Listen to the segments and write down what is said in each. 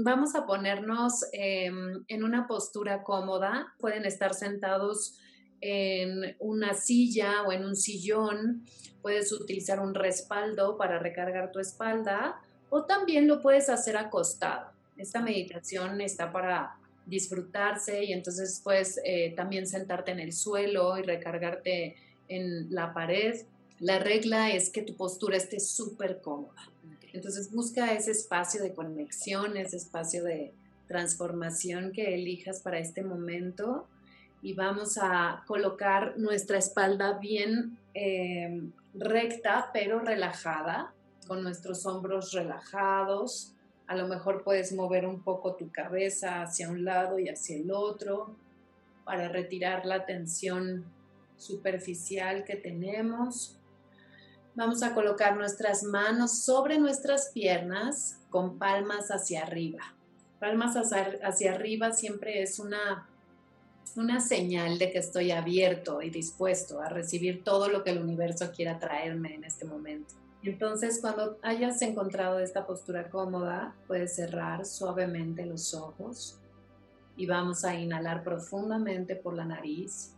vamos a ponernos em, en una postura cómoda. Pueden estar sentados en una silla o en un sillón. Puedes utilizar un respaldo para recargar tu espalda o también lo puedes hacer acostado. Esta meditación está para disfrutarse y entonces puedes eh, también sentarte en el suelo y recargarte en la pared. La regla es que tu postura esté súper cómoda. Entonces busca ese espacio de conexión, ese espacio de transformación que elijas para este momento y vamos a colocar nuestra espalda bien eh, recta pero relajada, con nuestros hombros relajados. A lo mejor puedes mover un poco tu cabeza hacia un lado y hacia el otro para retirar la tensión superficial que tenemos. Vamos a colocar nuestras manos sobre nuestras piernas con palmas hacia arriba. Palmas hacia, arriba siempre es una, una señal de que estoy abierto y dispuesto a recibir todo lo que el universo quiera traerme en este momento. Entonces, cuando hayas encontrado esta postura cómoda, puedes cerrar suavemente los ojos y vamos a inhalar profundamente por la nariz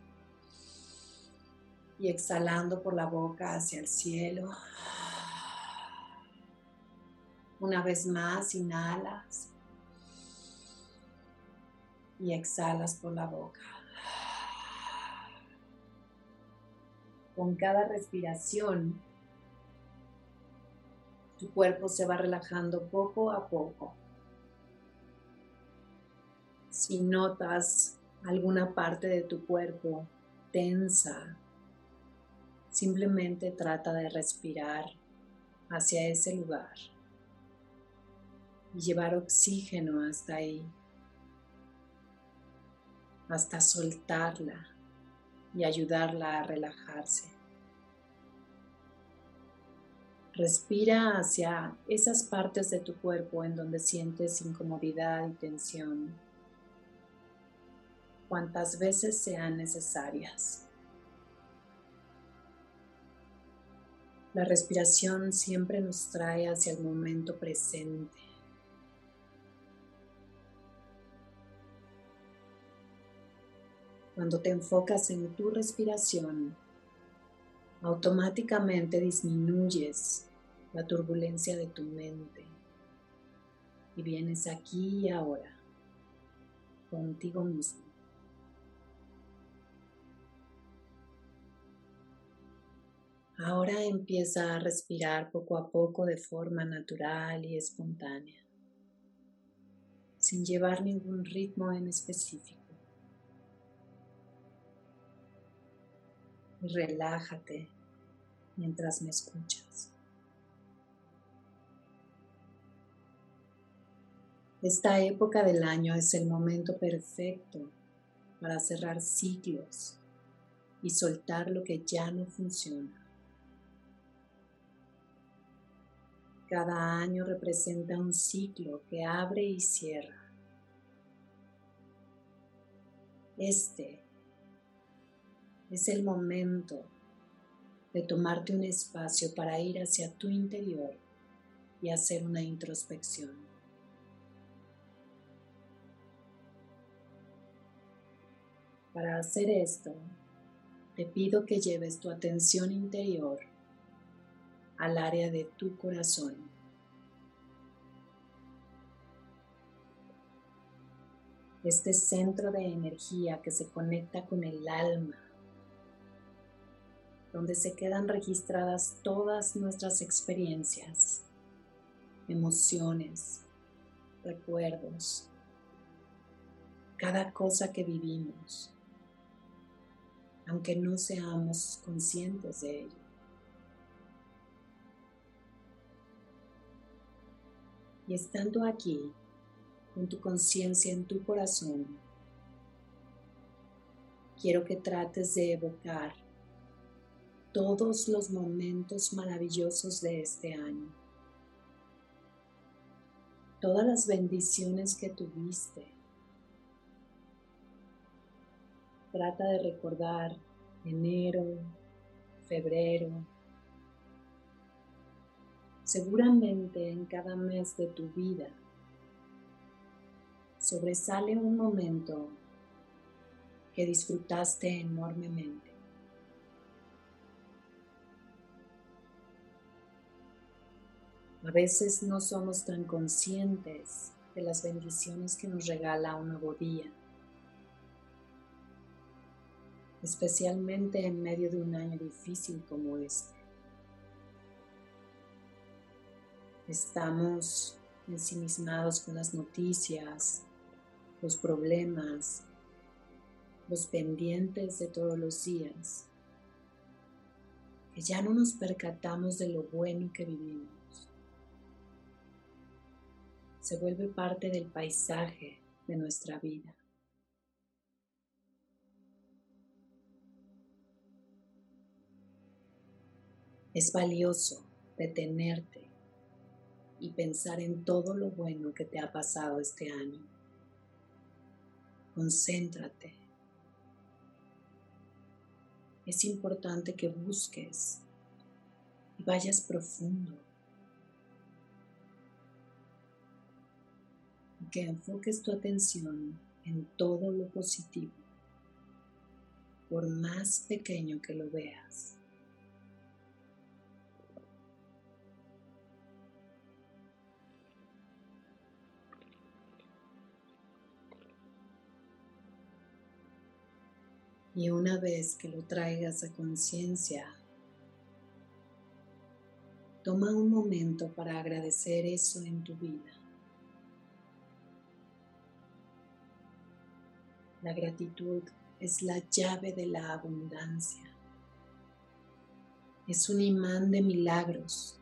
y exhalando por la boca hacia el cielo. Una vez más, inhalas y exhalas por la boca. Con cada respiración, tu cuerpo se va relajando poco a poco. Si notas alguna parte de tu cuerpo tensa, Simplemente trata de respirar hacia ese lugar y llevar oxígeno hasta ahí, hasta soltarla y ayudarla a relajarse. Respira hacia esas partes de tu cuerpo en donde sientes incomodidad y tensión, cuantas veces sean necesarias. La respiración siempre nos trae hacia el momento presente. Cuando te enfocas en tu respiración, automáticamente disminuyes la turbulencia de tu mente y vienes aquí y ahora contigo mismo. Ahora empieza a respirar poco a poco de forma natural y espontánea, sin llevar ningún ritmo en específico. Y relájate mientras me escuchas. Esta época del año es el momento perfecto para cerrar ciclos y soltar lo que ya no funciona. Cada año representa un ciclo que abre y cierra. Este es el momento de tomarte un espacio para ir hacia tu interior y hacer una introspección. Para hacer esto, te pido que lleves tu atención interior al área de tu corazón. Este centro de energía que se conecta con el alma, donde se quedan registradas todas nuestras experiencias, emociones, recuerdos, cada cosa que vivimos, aunque no seamos conscientes de ello. Y estando aquí, con tu conciencia en tu corazón, quiero que trates de evocar todos los momentos maravillosos de este año, todas las bendiciones que tuviste. Trata de recordar enero, febrero, Seguramente en cada mes de tu vida sobresale un momento que disfrutaste enormemente. A veces no somos tan conscientes de las bendiciones que nos regala un nuevo día, especialmente en medio de un año difícil como este. Estamos ensimismados con las noticias, los problemas, los pendientes de todos los días, que ya no nos percatamos de lo bueno que vivimos. Se vuelve parte del paisaje de nuestra vida. Es valioso detenerte y pensar en todo lo bueno que te ha pasado este año. Concéntrate. Es importante que busques y vayas profundo. Que enfoques tu atención en todo lo positivo, por más pequeño que lo veas. Y una vez que lo traigas a conciencia, toma un momento para agradecer eso en tu vida. La gratitud es la llave de la abundancia. Es un imán de milagros.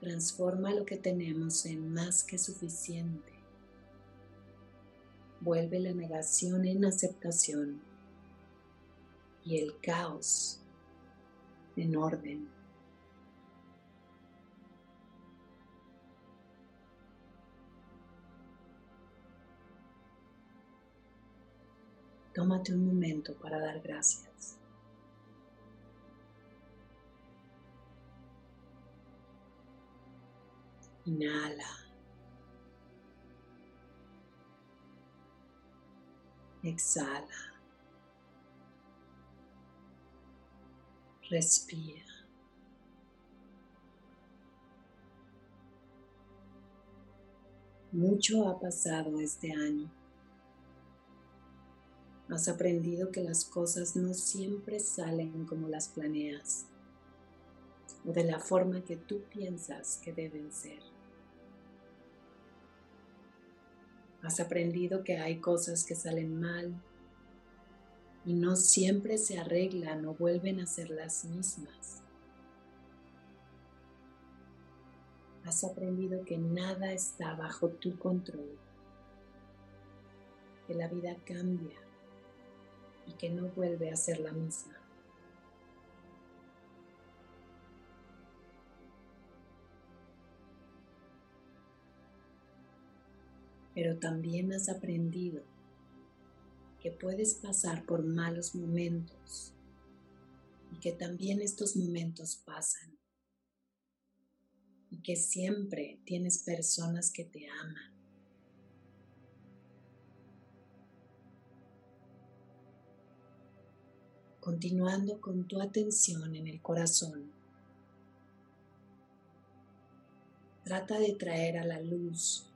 Transforma lo que tenemos en más que suficiente vuelve la negación en aceptación y el caos en orden. Tómate un momento para dar gracias. Inhala. Exhala. Respira. Mucho ha pasado este año. Has aprendido que las cosas no siempre salen como las planeas o de la forma que tú piensas que deben ser. Has aprendido que hay cosas que salen mal y no siempre se arreglan o vuelven a ser las mismas. Has aprendido que nada está bajo tu control, que la vida cambia y que no vuelve a ser la misma. Pero también has aprendido que puedes pasar por malos momentos y que también estos momentos pasan y que siempre tienes personas que te aman. Continuando con tu atención en el corazón, trata de traer a la luz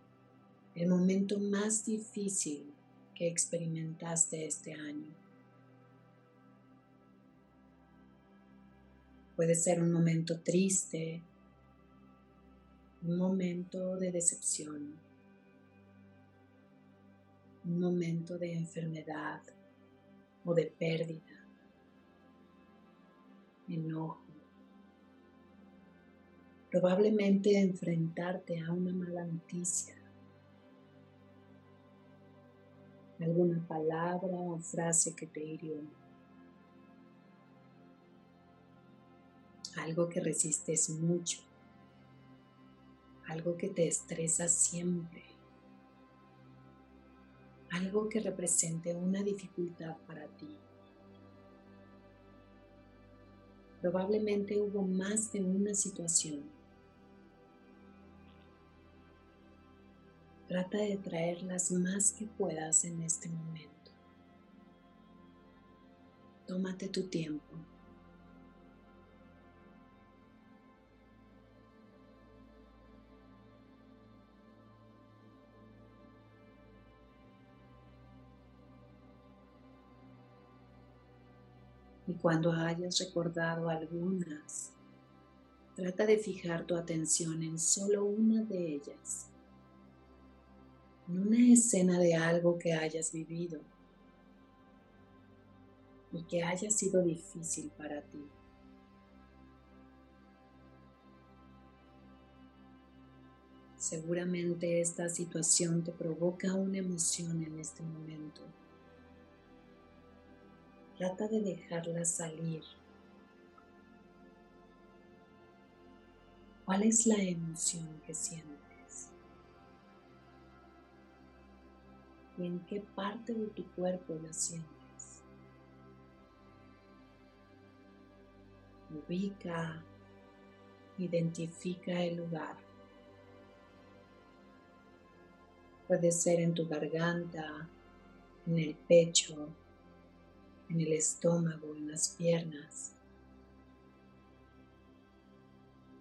el momento más difícil que experimentaste este año. Puede ser un momento triste, un momento de decepción, un momento de enfermedad o de pérdida, enojo. Probablemente enfrentarte a una mala noticia alguna palabra o frase que te hirió. Algo que resistes mucho. Algo que te estresa siempre. Algo que represente una dificultad para ti. Probablemente hubo más de una situación Trata de traerlas más que puedas en este momento. Tómate tu tiempo. Y cuando hayas recordado algunas, trata de fijar tu atención en solo una de ellas, en una escena de algo que hayas vivido y que haya sido difícil para ti. Seguramente esta situación te provoca una emoción en este momento. Trata de dejarla salir. ¿Cuál es la emoción que sientes? ¿Y en qué parte de tu cuerpo la sientes? Ubica, identifica el lugar. Puede ser en tu garganta, en el pecho, en el estómago, en las piernas.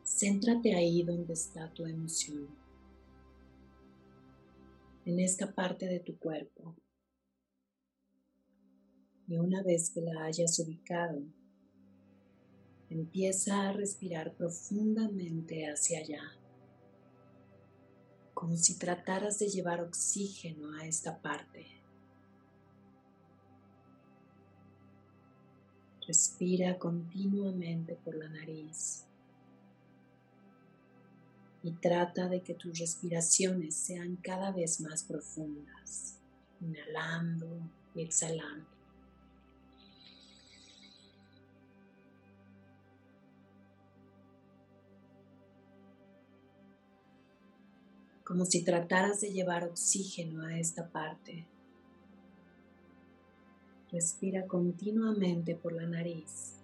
Céntrate ahí donde está tu emoción, en esta parte de tu cuerpo. Y una vez que la hayas ubicado, empieza a respirar profundamente hacia allá, como si trataras de llevar oxígeno a esta parte. Respira continuamente por la nariz y trata de que tus respiraciones sean cada vez más profundas, inhalando y exhalando. Como si trataras de llevar oxígeno a esta parte. Respira continuamente por la nariz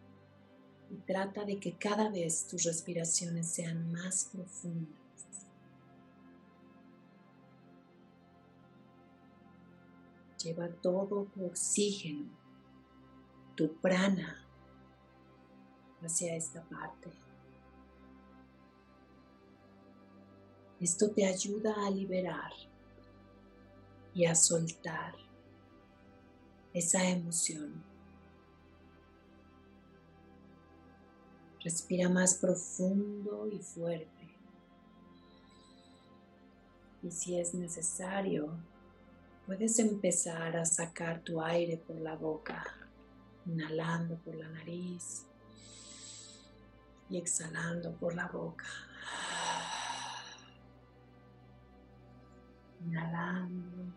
y trata de que cada vez tus respiraciones sean más profundas. Lleva todo tu oxígeno, tu prana hacia esta parte. Esto te ayuda a liberar y a soltar esa emoción. Respira más profundo y fuerte. Y si es necesario, puedes empezar a sacar tu aire por la boca, inhalando por la nariz y exhalando por la boca. Inhalando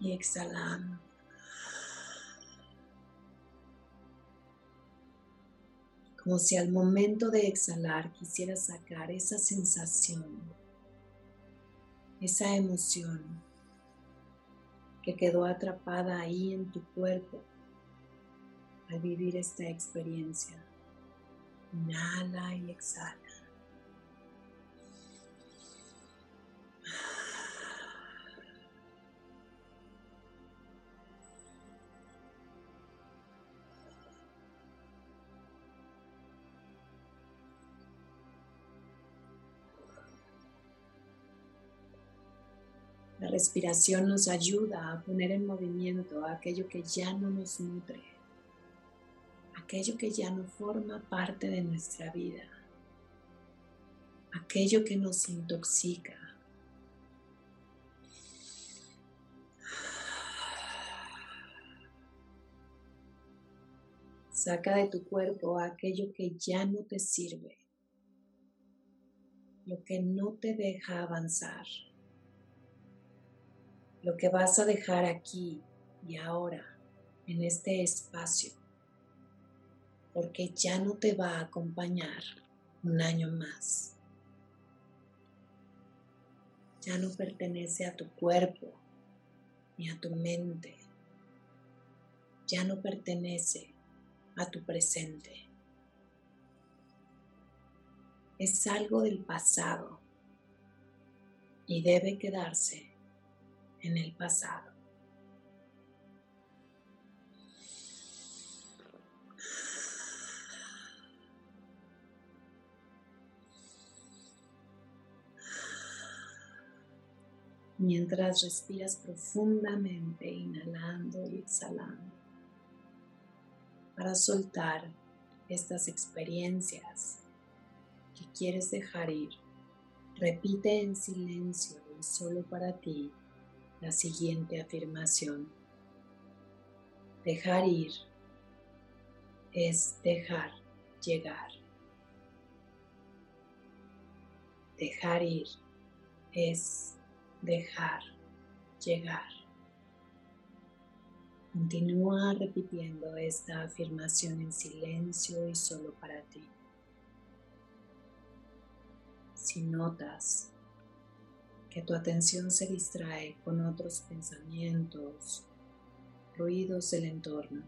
y exhalando. Como si al momento de exhalar quisieras sacar esa sensación, esa emoción que quedó atrapada ahí en tu cuerpo al vivir esta experiencia. Inhala y exhala. La respiración nos ayuda a poner en movimiento aquello que ya no nos nutre, aquello que ya no forma parte de nuestra vida, aquello que nos intoxica. Saca de tu cuerpo aquello que ya no te sirve, lo que no te deja avanzar lo que vas a dejar aquí y ahora, en este espacio, porque ya no te va a acompañar un año más. Ya no pertenece a tu cuerpo ni a tu mente. Ya no pertenece a tu presente. Es algo del pasado y debe quedarse en el pasado. Mientras respiras profundamente, inhalando y exhalando, para soltar estas experiencias que quieres dejar ir, repite en silencio y solo para ti la siguiente afirmación. Dejar ir es dejar llegar. Dejar ir es dejar llegar. Continúa repitiendo esta afirmación en silencio y solo para ti. Si notas que tu atención se distrae con otros pensamientos, ruidos del entorno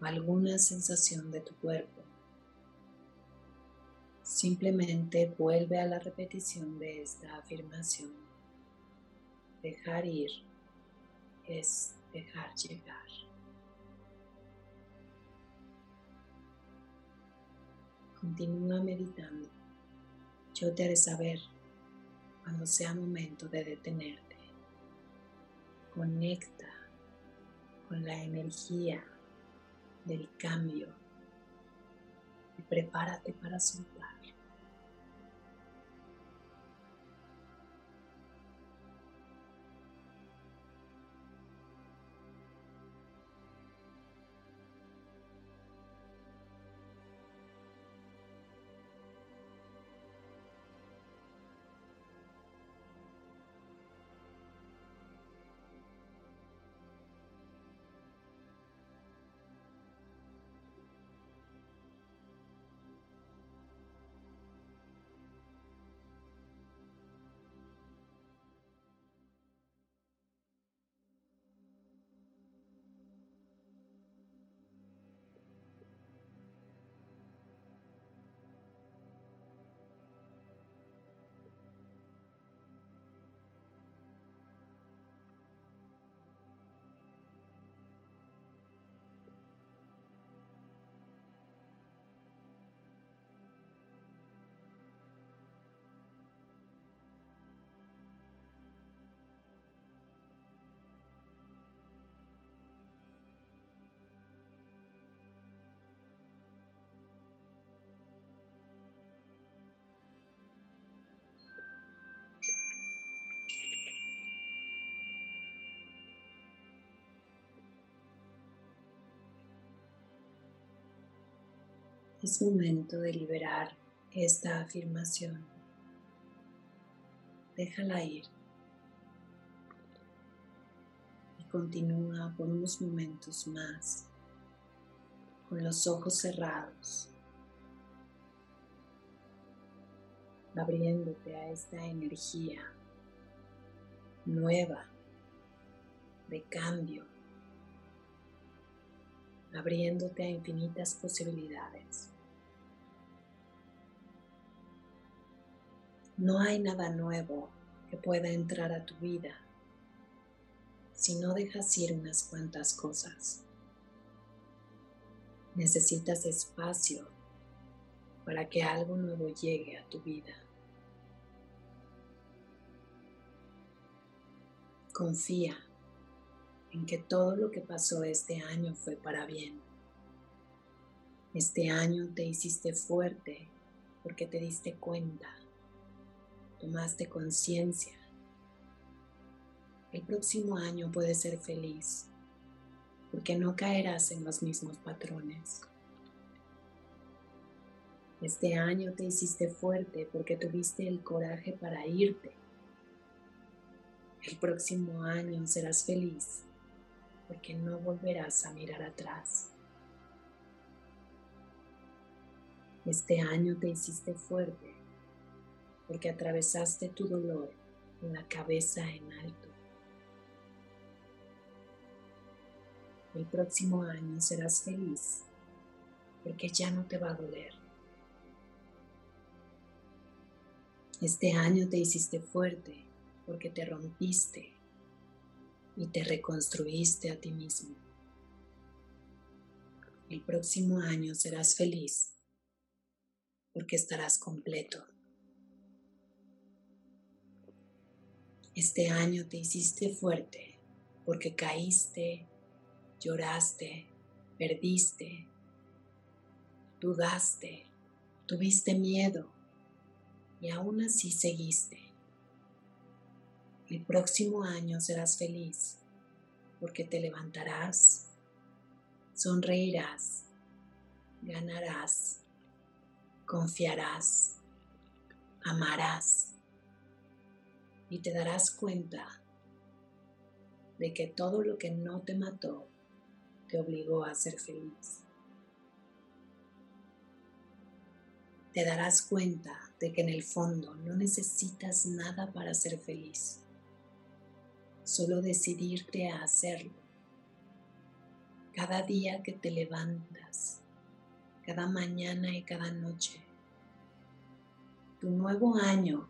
o alguna sensación de tu cuerpo. Simplemente vuelve a la repetición de esta afirmación. Dejar ir es dejar llegar. Continúa meditando. Yo te haré saber cuando sea momento de detenerte. Conecta con la energía del cambio y prepárate para soltar. Es momento de liberar esta afirmación. Déjala ir. Y continúa por unos momentos más con los ojos cerrados, abriéndote a esta energía nueva de cambio, abriéndote a infinitas posibilidades. No hay nada nuevo que pueda entrar a tu vida si no dejas ir unas cuantas cosas. Necesitas espacio para que algo nuevo llegue a tu vida. Confía en que todo lo que pasó este año fue para bien. Este año te hiciste fuerte porque te diste cuenta tomaste conciencia. El próximo año puedes ser feliz porque no caerás en los mismos patrones. Este año te hiciste fuerte porque tuviste el coraje para irte. El próximo año serás feliz porque no volverás a mirar atrás. Este año te hiciste fuerte porque atravesaste tu dolor con la cabeza en alto. El próximo año serás feliz porque ya no te va a doler. Este año te hiciste fuerte porque te rompiste y te reconstruiste a ti mismo. El próximo año serás feliz porque estarás completo. Este año te hiciste fuerte porque caíste, lloraste, perdiste, dudaste, tuviste miedo y aún así seguiste. El próximo año serás feliz porque te levantarás, sonreirás, ganarás, confiarás, amarás y te darás cuenta de que todo lo que no te mató te obligó a ser feliz. Te darás cuenta de que en el fondo no necesitas nada para ser feliz, solo decidirte a hacerlo. Cada día que te levantas, cada mañana y cada noche. Tu nuevo año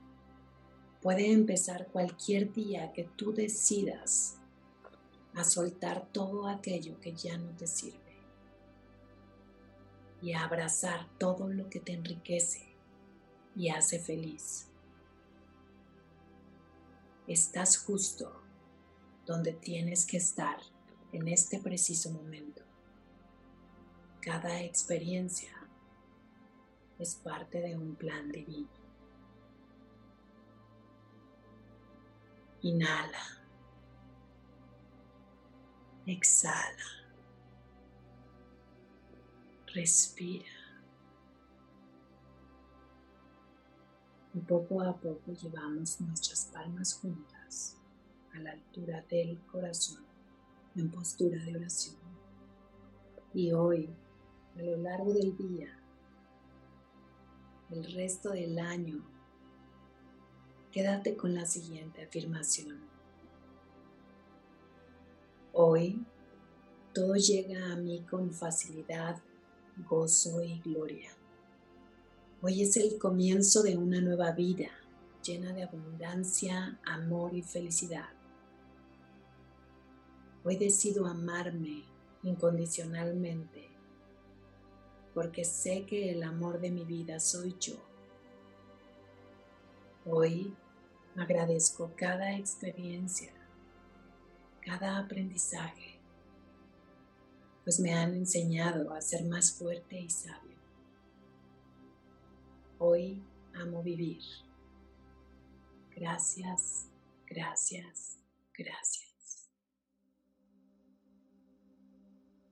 puede empezar cualquier día que tú decidas a soltar todo aquello que ya no te sirve y a abrazar todo lo que te enriquece y hace feliz. Estás justo donde tienes que estar en este preciso momento. Cada experiencia es parte de un plan divino. Inhala. Exhala. Respira. Y poco a poco llevamos nuestras palmas juntas a la altura del corazón en postura de oración. Y hoy, a lo largo del día, el resto del año, quédate con la siguiente afirmación. Hoy todo llega a mí con facilidad, gozo y gloria. Hoy es el comienzo de una nueva vida llena de abundancia, amor y felicidad. Hoy decido amarme incondicionalmente porque sé que el amor de mi vida soy yo. Hoy agradezco cada experiencia, cada aprendizaje, pues me han enseñado a ser más fuerte y sabio. Hoy amo vivir. Gracias, gracias, gracias.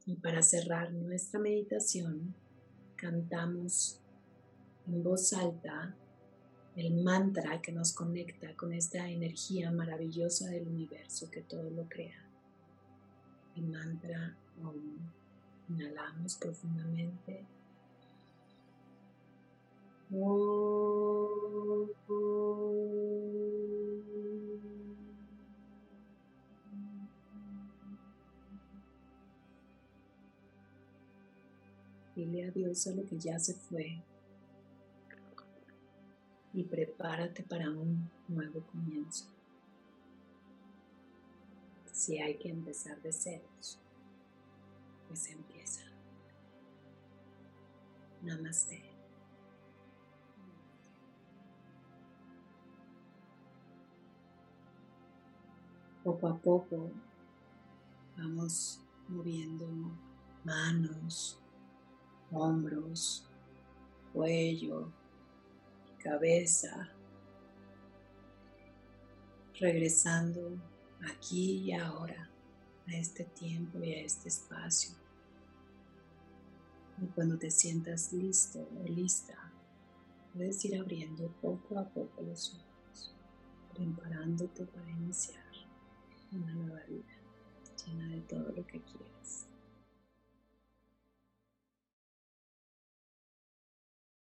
Y para cerrar nuestra meditación, cantamos en voz alta el mantra que nos conecta con esta energía maravillosa del universo que todo lo crea. El mantra Om. Inhalamos profundamente. Dile adiós a lo que ya se fue y prepárate para un nuevo comienzo. Si hay que empezar de ceros, pues empieza. Namaste. Poco a poco vamos moviendo manos, hombros, cuello, cabeza, regresando aquí y ahora a este tiempo y a este espacio. Y cuando te sientas listo o lista, puedes ir abriendo poco a poco los ojos, preparándote para iniciar una nueva vida llena de todo lo que quieres.